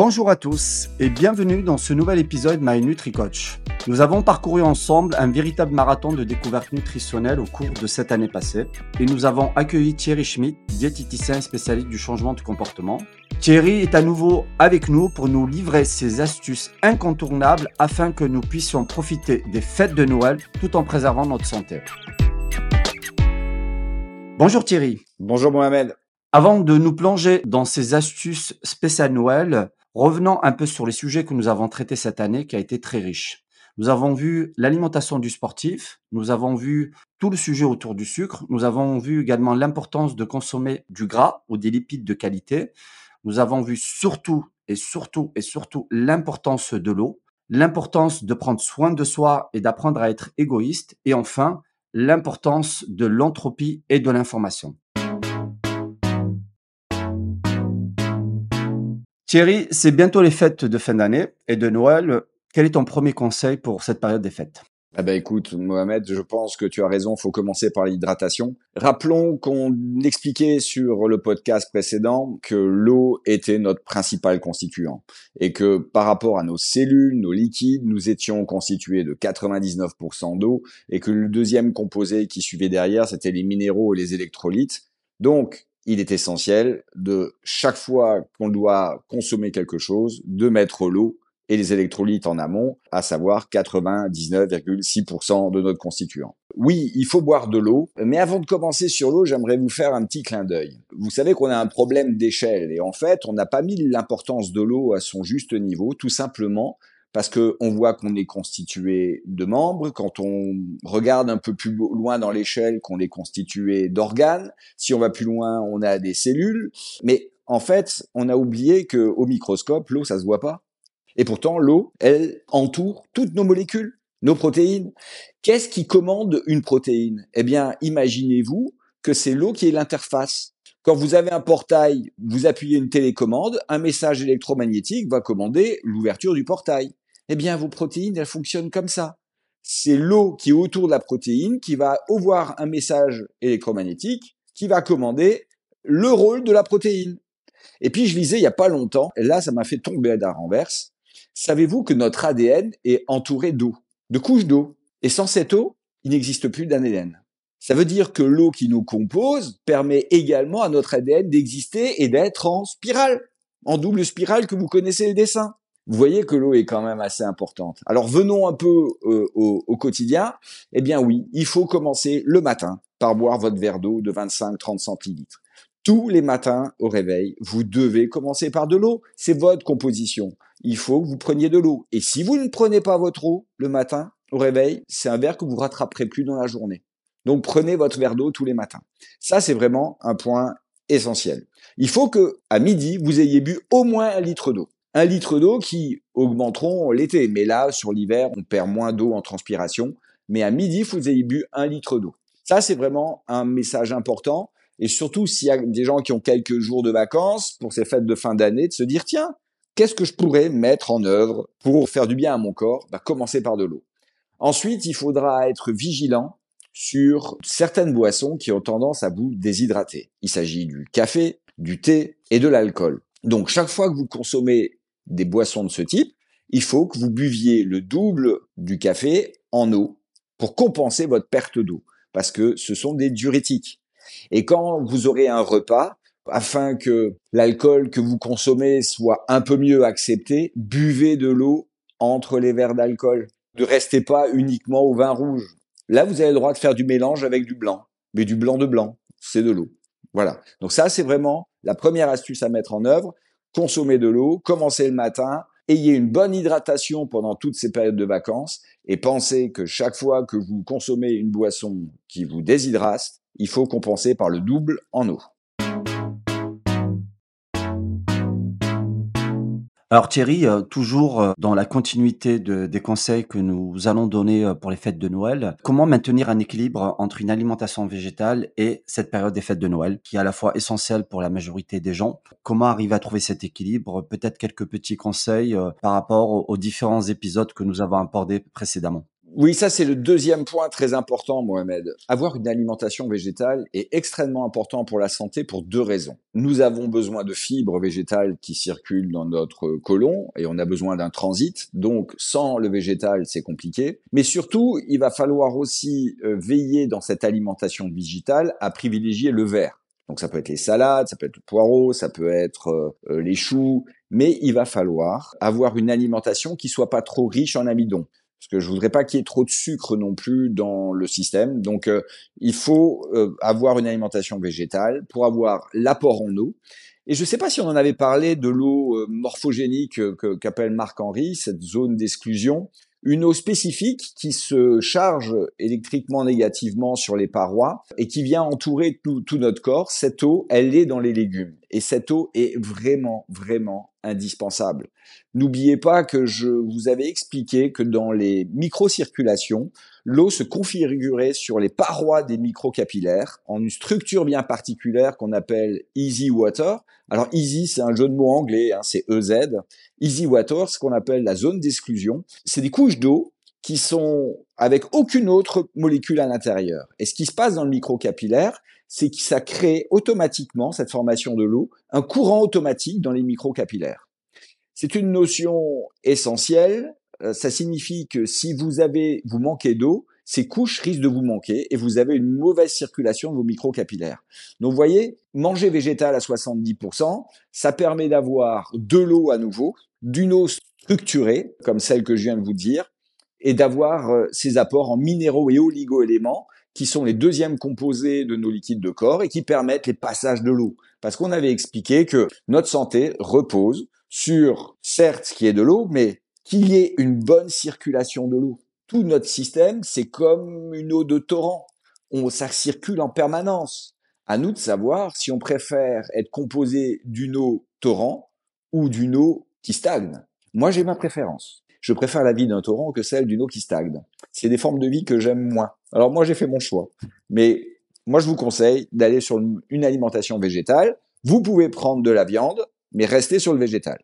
Bonjour à tous et bienvenue dans ce nouvel épisode My NutriCoach. Nous avons parcouru ensemble un véritable marathon de découverte nutritionnelle au cours de cette année passée et nous avons accueilli Thierry Schmidt, diététicien spécialiste du changement de comportement. Thierry est à nouveau avec nous pour nous livrer ses astuces incontournables afin que nous puissions profiter des fêtes de Noël tout en préservant notre santé. Bonjour Thierry. Bonjour Mohamed. Avant de nous plonger dans ces astuces spéciales Noël, revenons un peu sur les sujets que nous avons traités cette année qui a été très riche. Nous avons vu l'alimentation du sportif, nous avons vu tout le sujet autour du sucre, nous avons vu également l'importance de consommer du gras ou des lipides de qualité, nous avons vu surtout et surtout et surtout l'importance de l'eau, l'importance de prendre soin de soi et d'apprendre à être égoïste, et enfin l'importance de l'entropie et de l'information. Thierry, c'est bientôt les fêtes de fin d'année et de Noël. Quel est ton premier conseil pour cette période des fêtes? Eh ben écoute, Mohamed, je pense que tu as raison, faut commencer par l'hydratation. Rappelons qu'on expliquait sur le podcast précédent que l'eau était notre principal constituant et que par rapport à nos cellules, nos liquides, nous étions constitués de 99% d'eau et que le deuxième composé qui suivait derrière, c'était les minéraux et les électrolytes. Donc, il est essentiel de chaque fois qu'on doit consommer quelque chose, de mettre l'eau et les électrolytes en amont, à savoir 99,6% de notre constituant. Oui, il faut boire de l'eau, mais avant de commencer sur l'eau, j'aimerais vous faire un petit clin d'œil. Vous savez qu'on a un problème d'échelle et en fait, on n'a pas mis l'importance de l'eau à son juste niveau, tout simplement parce que on voit qu'on est constitué de membres. Quand on regarde un peu plus loin dans l'échelle, qu'on est constitué d'organes. Si on va plus loin, on a des cellules. Mais en fait, on a oublié que au microscope, l'eau, ça se voit pas. Et pourtant, l'eau, elle entoure toutes nos molécules, nos protéines. Qu'est-ce qui commande une protéine? Eh bien, imaginez-vous que c'est l'eau qui est l'interface. Quand vous avez un portail, vous appuyez une télécommande, un message électromagnétique va commander l'ouverture du portail. Eh bien, vos protéines, elles fonctionnent comme ça. C'est l'eau qui est autour de la protéine qui va avoir un message électromagnétique qui va commander le rôle de la protéine. Et puis, je lisais il n'y a pas longtemps, et là, ça m'a fait tomber à la renverse, Savez-vous que notre ADN est entouré d'eau, de couches d'eau? Et sans cette eau, il n'existe plus d'ADN. Ça veut dire que l'eau qui nous compose permet également à notre ADN d'exister et d'être en spirale, en double spirale que vous connaissez le dessin. Vous voyez que l'eau est quand même assez importante. Alors venons un peu euh, au, quotidien. Eh bien oui, il faut commencer le matin par boire votre verre d'eau de 25-30 centilitres. Tous les matins au réveil, vous devez commencer par de l'eau. C'est votre composition il faut que vous preniez de l'eau. Et si vous ne prenez pas votre eau le matin au réveil, c'est un verre que vous rattraperez plus dans la journée. Donc prenez votre verre d'eau tous les matins. Ça, c'est vraiment un point essentiel. Il faut que à midi, vous ayez bu au moins un litre d'eau. Un litre d'eau qui augmenteront l'été. Mais là, sur l'hiver, on perd moins d'eau en transpiration. Mais à midi, vous ayez bu un litre d'eau. Ça, c'est vraiment un message important. Et surtout, s'il y a des gens qui ont quelques jours de vacances pour ces fêtes de fin d'année, de se dire, tiens, Qu'est-ce que je pourrais mettre en œuvre pour faire du bien à mon corps? Bah, Commencer par de l'eau. Ensuite, il faudra être vigilant sur certaines boissons qui ont tendance à vous déshydrater. Il s'agit du café, du thé et de l'alcool. Donc chaque fois que vous consommez des boissons de ce type, il faut que vous buviez le double du café en eau pour compenser votre perte d'eau, parce que ce sont des diurétiques. Et quand vous aurez un repas, afin que l'alcool que vous consommez soit un peu mieux accepté, buvez de l'eau entre les verres d'alcool. Ne restez pas uniquement au vin rouge. Là, vous avez le droit de faire du mélange avec du blanc, mais du blanc de blanc, c'est de l'eau. Voilà. Donc ça, c'est vraiment la première astuce à mettre en œuvre. Consommez de l'eau, commencez le matin, ayez une bonne hydratation pendant toutes ces périodes de vacances et pensez que chaque fois que vous consommez une boisson qui vous déshydrate, il faut compenser par le double en eau. Alors Thierry, euh, toujours euh, dans la continuité des conseils que nous allons donner euh, pour les fêtes de Noël, comment maintenir un équilibre entre une alimentation végétale et cette période des fêtes de Noël, qui est à la fois essentielle pour la majorité des gens? Comment arriver à trouver cet équilibre? Peut-être quelques petits conseils par rapport aux, différents épisodes que nous avons abordés précédemment. Oui, ça c'est le deuxième point très important, Mohamed. Avoir une alimentation végétale est extrêmement important pour la santé pour deux raisons. Nous avons besoin de fibres végétales qui circulent dans notre côlon et on a besoin d'un transit. Donc sans le végétal, c'est compliqué. Mais surtout, il va falloir aussi euh, veiller dans cette alimentation végétale à privilégier le vert. Donc ça peut être les salades, ça peut être le poireau, ça peut être euh, euh, les choux, mais il va falloir avoir une alimentation qui soit pas trop riche en amidon parce que je voudrais pas qu'il y ait trop de sucre non plus dans le système. Donc, euh, il faut euh, avoir une alimentation végétale pour avoir l'apport en eau. Et je ne sais pas si on en avait parlé de l'eau euh, morphogénique qu'appelle Marc-Henri, cette zone d'exclusion une eau spécifique qui se charge électriquement négativement sur les parois et qui vient entourer tout, tout, notre corps. Cette eau, elle est dans les légumes. Et cette eau est vraiment, vraiment indispensable. N'oubliez pas que je vous avais expliqué que dans les microcirculations, l'eau se configurait sur les parois des microcapillaires en une structure bien particulière qu'on appelle easy water. Alors easy, c'est un jeu de mots anglais, hein, c'est EZ. Easy water, ce qu'on appelle la zone d'exclusion, c'est des couches d'eau qui sont avec aucune autre molécule à l'intérieur. Et ce qui se passe dans le microcapillaire, c'est que ça crée automatiquement, cette formation de l'eau, un courant automatique dans les microcapillaires. C'est une notion essentielle. Euh, ça signifie que si vous avez, vous manquez d'eau, ces couches risquent de vous manquer et vous avez une mauvaise circulation de vos microcapillaires. Donc vous voyez, manger végétal à 70%, ça permet d'avoir de l'eau à nouveau, d'une eau structurée, comme celle que je viens de vous dire, et d'avoir euh, ces apports en minéraux et oligo-éléments qui sont les deuxièmes composés de nos liquides de corps et qui permettent les passages de l'eau. Parce qu'on avait expliqué que notre santé repose sur, certes, ce qui est de l'eau, mais qu'il y ait une bonne circulation de l'eau. Tout notre système, c'est comme une eau de torrent. On, ça circule en permanence. À nous de savoir si on préfère être composé d'une eau torrent ou d'une eau qui stagne. Moi, j'ai ma préférence je préfère la vie d'un torrent que celle d'une eau qui stagne. C'est des formes de vie que j'aime moins. Alors moi, j'ai fait mon choix. Mais moi, je vous conseille d'aller sur une alimentation végétale. Vous pouvez prendre de la viande, mais restez sur le végétal.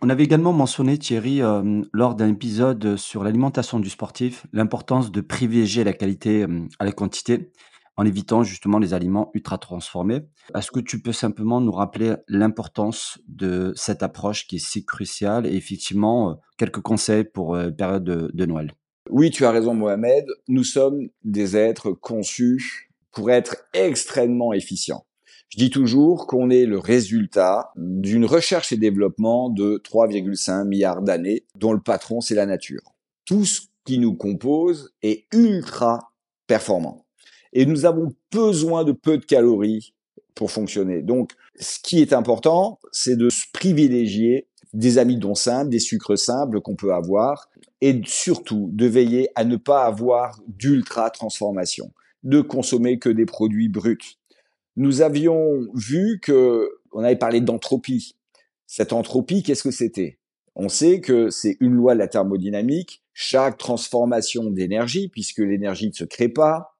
On avait également mentionné, Thierry, euh, lors d'un épisode sur l'alimentation du sportif, l'importance de privilégier la qualité euh, à la quantité en évitant justement les aliments ultra transformés. Est-ce que tu peux simplement nous rappeler l'importance de cette approche qui est si cruciale et effectivement euh, quelques conseils pour la euh, période de, Noël? Oui, tu as raison Mohamed. Nous sommes des êtres conçus pour être extrêmement efficients. Je dis toujours qu'on est le résultat d'une recherche et développement de 3,5 milliards d'années dont le patron c'est la nature. Tout ce qui nous compose est ultra performant et nous avons besoin de peu de calories pour fonctionner. Donc, ce qui est important, c'est de se privilégier des amidons simples, des sucres simples qu'on peut avoir, et surtout de veiller à ne pas avoir d'ultra transformation, de consommer que des produits bruts. Nous avions vu que, on avait parlé d'entropie. Cette entropie, qu'est-ce que c'était? On sait que c'est une loi de la thermodynamique. Chaque transformation d'énergie, puisque l'énergie ne se crée pas,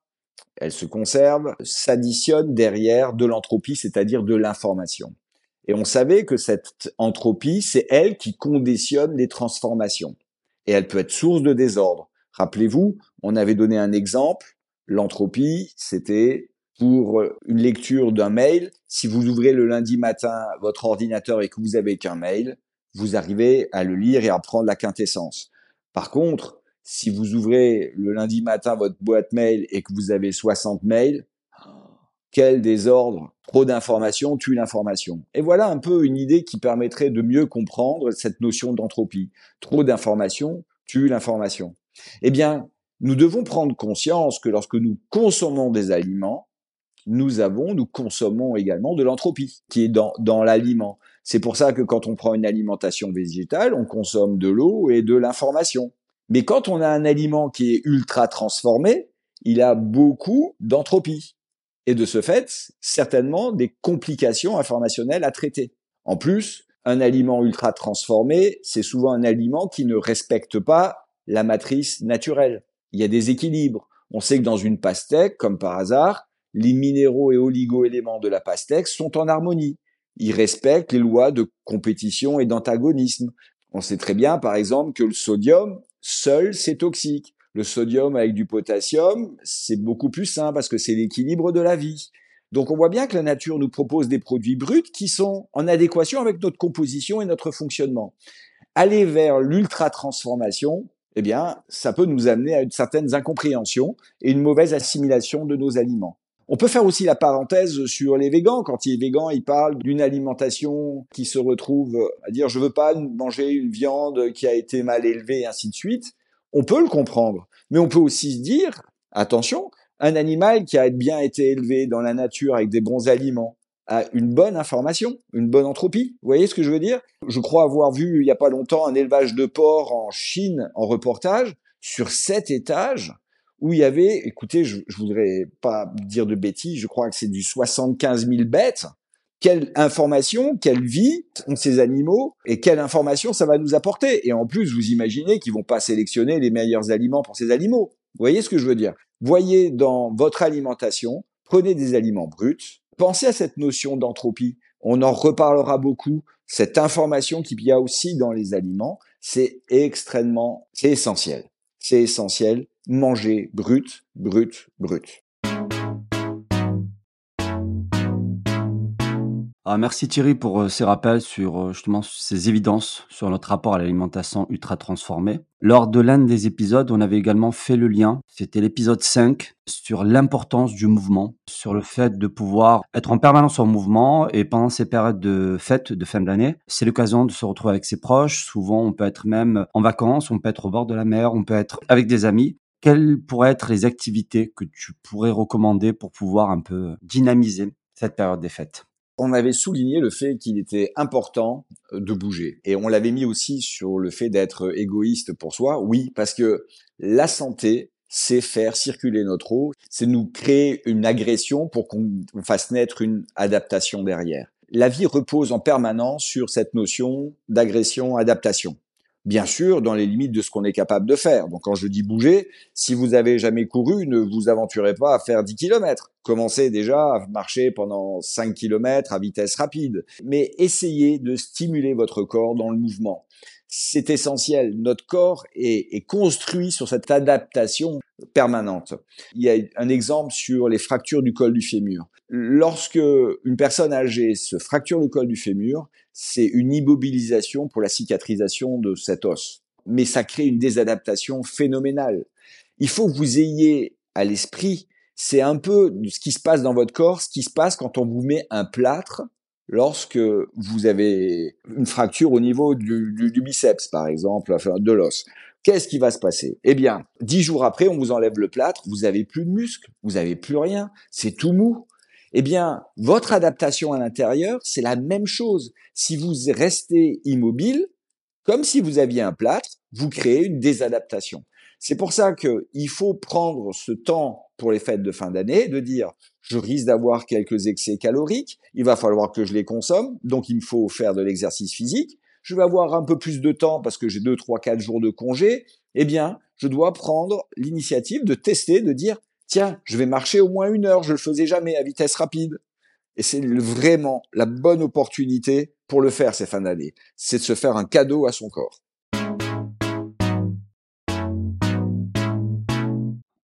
elle se conserve, s'additionne derrière de l'entropie, c'est-à-dire de l'information. Et on savait que cette entropie, c'est elle qui conditionne les transformations. Et elle peut être source de désordre. Rappelez-vous, on avait donné un exemple. L'entropie, c'était pour une lecture d'un mail. Si vous ouvrez le lundi matin votre ordinateur et que vous avez qu'un mail, vous arrivez à le lire et à prendre la quintessence. Par contre, si vous ouvrez le lundi matin votre boîte mail et que vous avez 60 mails, quel désordre Trop d'informations tue l'information. Et voilà un peu une idée qui permettrait de mieux comprendre cette notion d'entropie. Trop d'informations tue l'information. Eh bien, nous devons prendre conscience que lorsque nous consommons des aliments, nous avons, nous consommons également de l'entropie qui est dans, dans l'aliment. C'est pour ça que quand on prend une alimentation végétale, on consomme de l'eau et de l'information. Mais quand on a un aliment qui est ultra transformé, il a beaucoup d'entropie. Et de ce fait, certainement des complications informationnelles à traiter. En plus, un aliment ultra transformé, c'est souvent un aliment qui ne respecte pas la matrice naturelle. Il y a des équilibres. On sait que dans une pastèque, comme par hasard, les minéraux et oligo-éléments de la pastèque sont en harmonie. Ils respectent les lois de compétition et d'antagonisme On sait très bien, par exemple, que le sodium, seul, c'est toxique. Le sodium avec du potassium, c'est beaucoup plus sain parce que c'est l'équilibre de la vie. Donc on voit bien que la nature nous propose des produits bruts qui sont en adéquation avec notre composition et notre fonctionnement. Aller vers l'ultra transformation, eh bien, ça peut nous amener à une certaine incompréhension et une mauvaise assimilation de nos aliments. On peut faire aussi la parenthèse sur les végans. Quand il est végan, il parle d'une alimentation qui se retrouve à dire je veux pas manger une viande qui a été mal élevée et ainsi de suite. On peut le comprendre, mais on peut aussi se dire attention, un animal qui a bien été élevé dans la nature avec des bons aliments, à une bonne information, une bonne entropie. Vous voyez ce que je veux dire? Je crois avoir vu il n'y a pas longtemps un élevage de porcs en Chine en reportage sur sept étages où il y avait, écoutez, je, je voudrais pas dire de bêtises, je crois que c'est du 75 000 bêtes. Quelle information, quelle vie ont ces animaux et quelle information ça va nous apporter? Et en plus, vous imaginez qu'ils vont pas sélectionner les meilleurs aliments pour ces animaux. Vous voyez ce que je veux dire? Voyez dans votre alimentation, prenez des aliments bruts, Pensez à cette notion d'entropie. On en reparlera beaucoup. Cette information qu'il y a aussi dans les aliments, c'est extrêmement, c'est essentiel. C'est essentiel. Manger brut, brut, brut. Ah, merci Thierry pour euh, ces rappels sur euh, justement ces évidences sur notre rapport à l'alimentation ultra transformée. Lors de l'un des épisodes, on avait également fait le lien, c'était l'épisode 5, sur l'importance du mouvement, sur le fait de pouvoir être en permanence en mouvement et pendant ces périodes de fête, de fin d'année, c'est l'occasion de se retrouver avec ses proches. Souvent, on peut être même en vacances, on peut être au bord de la mer, on peut être avec des amis. Quelles pourraient être les activités que tu pourrais recommander pour pouvoir un peu dynamiser cette période des fêtes? On avait souligné le fait qu'il était important euh, de bouger. Et on l'avait mis aussi sur le fait d'être égoïste pour soi. Oui, parce que la santé, c'est faire circuler notre eau, c'est nous créer une agression pour qu'on fasse naître une adaptation derrière. La vie repose en permanence sur cette notion d'agression-adaptation bien sûr dans les limites de ce qu'on est capable de faire. Donc quand je dis bouger, si vous avez jamais couru, ne vous aventurez pas à faire 10 km. Commencez déjà à marcher pendant 5 km à vitesse rapide, mais essayez de stimuler votre corps dans le mouvement. C'est essentiel. Notre corps est, est, construit sur cette adaptation permanente. Il y a un exemple sur les fractures du col du fémur. Lorsque une personne âgée se fracture le col du fémur, c'est une immobilisation pour la cicatrisation de cet os. Mais ça crée une désadaptation phénoménale. Il faut que vous ayez à l'esprit, c'est un peu ce qui se passe dans votre corps, ce qui se passe quand on vous met un plâtre lorsque vous avez une fracture au niveau du, biceps, par exemple, de l'os. Qu'est-ce qui va se passer? Eh bien, dix jours après, on vous enlève le plâtre, vous avez plus de muscles, vous avez plus rien, c'est tout mou eh bien, votre adaptation à l'intérieur, c'est la même chose. Si vous restez immobile, comme si vous aviez un plâtre, vous créez une désadaptation. C'est pour ça qu'il faut prendre ce temps pour les fêtes de fin d'année, de dire, je risque d'avoir quelques excès caloriques, il va falloir que je les consomme, donc il me faut faire de l'exercice physique, je vais avoir un peu plus de temps parce que j'ai deux, trois, quatre jours de congé, eh bien, je dois prendre l'initiative de tester, de dire, tiens, je vais marcher au moins une heure, je le faisais jamais à vitesse rapide. Et c'est vraiment la bonne opportunité pour le faire ces fins d'année. C'est de se faire un cadeau à son corps.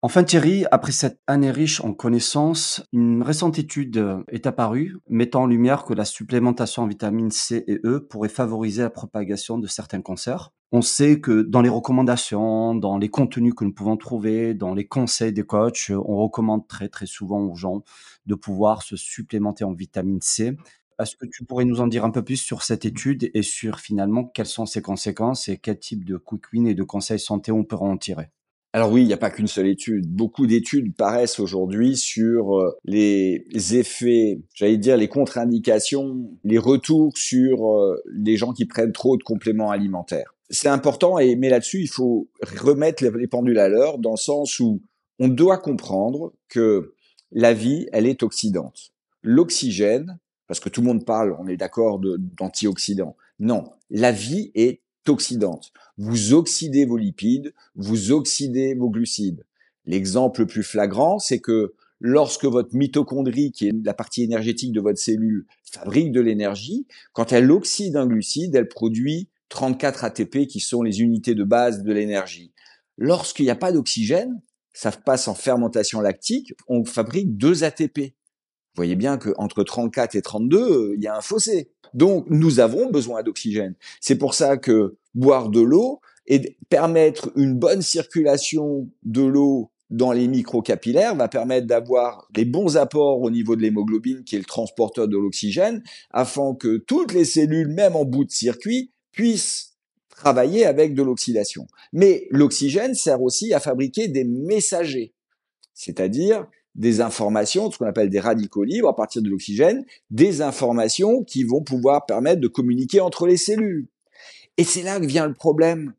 Enfin Thierry, après cette année riche en connaissances, une récente étude est apparue mettant en lumière que la supplémentation en vitamines C et E pourrait favoriser la propagation de certains cancers. On sait que dans les recommandations, dans les contenus que nous pouvons trouver, dans les conseils des coachs, on recommande très très souvent aux gens de pouvoir se supplémenter en vitamine C. Est-ce que tu pourrais nous en dire un peu plus sur cette étude et sur finalement quelles sont ses conséquences et quel type de quick win et de conseils santé on peut en tirer? Alors oui, il n'y a pas qu'une seule étude. Beaucoup d'études paraissent aujourd'hui sur euh, les effets, j'allais dire les contre-indications, les retours sur euh, les gens qui prennent trop de compléments alimentaires. C'est important, et mais là-dessus, il faut remettre les pendules à l'heure dans le sens où on doit comprendre que la vie, elle est oxydante. L'oxygène, parce que tout le monde parle, on est d'accord, d'antioxydants. Non, la vie est oxydante. Vous oxydez vos lipides, vous oxydez vos glucides. L'exemple le plus flagrant, c'est que lorsque votre mitochondrie, qui est la partie énergétique de votre cellule, fabrique de l'énergie, quand elle oxyde un glucide, elle produit 34 ATP qui sont les unités de base de l'énergie. Lorsqu'il n'y a pas d'oxygène, ça passe en fermentation lactique, on fabrique 2 ATP. Vous voyez bien qu'entre 34 et 32, euh, il y a un fossé. Donc, nous avons besoin d'oxygène. C'est pour ça que boire de l'eau et permettre une bonne circulation de l'eau dans les microcapillaires va permettre d'avoir des bons apports au niveau de l'hémoglobine qui est le transporteur de l'oxygène afin que toutes les cellules, même en bout de circuit, puissent travailler avec de l'oxydation. Mais l'oxygène sert aussi à fabriquer des messagers, c'est-à-dire des informations, ce qu'on appelle des radicaux libres à partir de l'oxygène, des informations qui vont pouvoir permettre de communiquer entre les cellules. Et c'est là que vient le problème.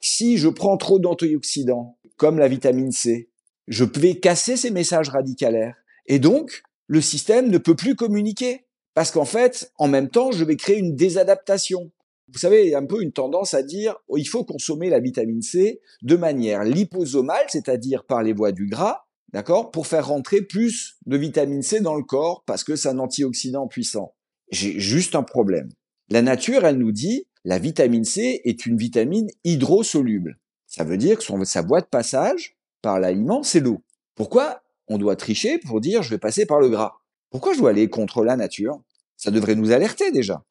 Si je prends trop d'antioxydants, comme la vitamine C, je vais casser ces messages radicalaires. Et donc, le système ne peut plus communiquer. Parce qu'en fait, en même temps, je vais créer une désadaptation. Vous savez, il y a un peu une tendance à dire oh, il faut consommer la vitamine C de manière liposomale, c'est-à-dire par les voies du gras, d'accord, pour faire rentrer plus de vitamine C dans le corps parce que c'est un antioxydant puissant. J'ai juste un problème. La nature, elle nous dit la vitamine C est une vitamine hydrosoluble. Ça veut dire que sa voie de passage par l'aliment, c'est l'eau. Pourquoi on doit tricher pour dire je vais passer par le gras Pourquoi je dois aller contre la nature? Ça devrait nous alerter déjà.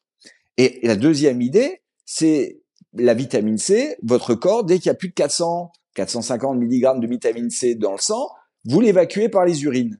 Et la deuxième idée, c'est la vitamine C. Votre corps, dès qu'il y a plus de 400, 450 mg de vitamine C dans le sang, vous l'évacuez par les urines.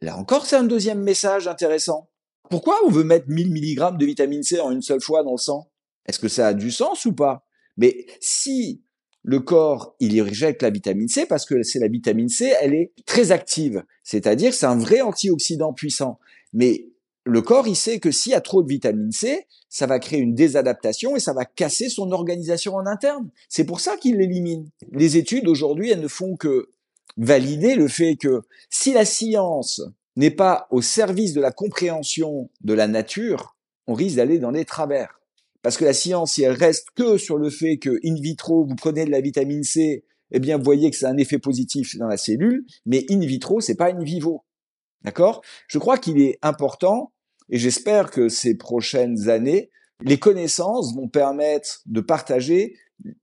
Là encore, c'est un deuxième message intéressant. Pourquoi on veut mettre 1000 mg de vitamine C en une seule fois dans le sang? Est-ce que ça a du sens ou pas? Mais si le corps, il y rejette la vitamine C parce que c'est la vitamine C, elle est très active. C'est-à-dire c'est un vrai antioxydant puissant. Mais le corps, il sait que s'il y a trop de vitamine C, ça va créer une désadaptation et ça va casser son organisation en interne. C'est pour ça qu'il l'élimine. Les études aujourd'hui, elles ne font que valider le fait que si la science n'est pas au service de la compréhension de la nature, on risque d'aller dans les travers. Parce que la science, si elle reste que sur le fait que in vitro, vous prenez de la vitamine C, eh bien, vous voyez que c'est un effet positif dans la cellule, mais in vitro, c'est pas in vivo. D'accord? Je crois qu'il est important, et j'espère que ces prochaines années, les connaissances vont permettre de partager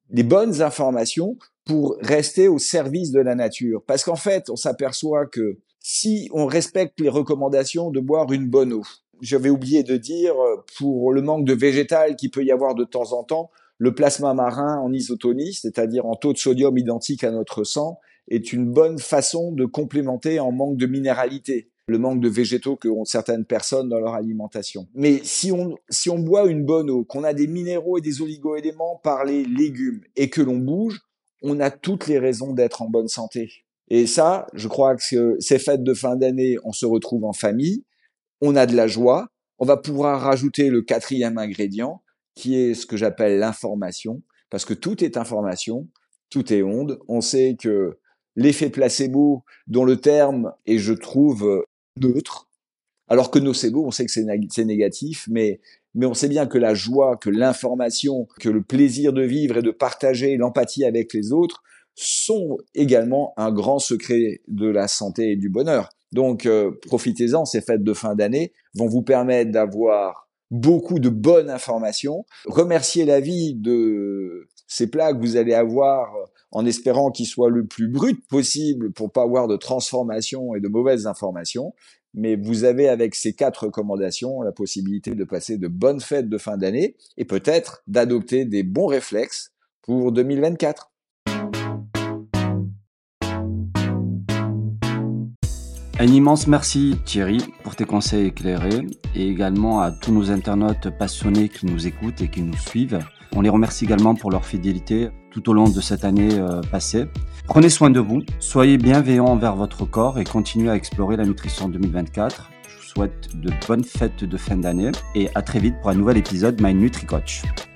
les bonnes informations pour rester au service de la nature. Parce qu'en fait, on s'aperçoit que si on respecte les recommandations de boire une bonne eau, j'avais oublié de dire, euh, pour le manque de végétal qui peut y avoir de temps en temps, le plasma marin en isotonie, c'est-à-dire en taux de sodium identique à notre sang, est une bonne façon de complémenter en manque de minéralité le manque de végétaux que ont certaines personnes dans leur alimentation. Mais si on, si on boit une bonne eau, qu'on a des minéraux et des oligoéléments par les légumes et que l'on bouge, on a toutes les raisons d'être en bonne santé. Et ça, je crois que ces fêtes de fin d'année, on se retrouve en famille, on a de la joie, on va pouvoir rajouter le quatrième ingrédient, qui est ce que j'appelle l'information, parce que tout est information, tout est onde. On sait que l'effet placebo, dont le terme est, je trouve, neutre, alors que nocebo, on sait que c'est négatif, mais, mais on sait bien que la joie, que l'information, que le plaisir de vivre et de partager l'empathie avec les autres sont également un grand secret de la santé et du bonheur. Donc euh, profitez-en, ces fêtes de fin d'année vont vous permettre d'avoir beaucoup de bonnes informations. Remerciez la vie de ces plats que vous allez avoir en espérant qu'ils soient le plus brut possible pour pas avoir de transformation et de mauvaises informations. Mais vous avez avec ces quatre recommandations la possibilité de passer de bonnes fêtes de fin d'année et peut-être d'adopter des bons réflexes pour 2024. Un immense merci Thierry pour tes conseils éclairés et également à tous nos internautes passionnés qui nous écoutent et qui nous suivent. On les remercie également pour leur fidélité tout au long de cette année euh, passée. Prenez soin de vous, soyez bienveillants envers votre corps et continuez à explorer la nutrition 2024. Je vous souhaite de bonnes fêtes de fin d'année et à très vite pour un nouvel épisode My NutriCoach. Coach.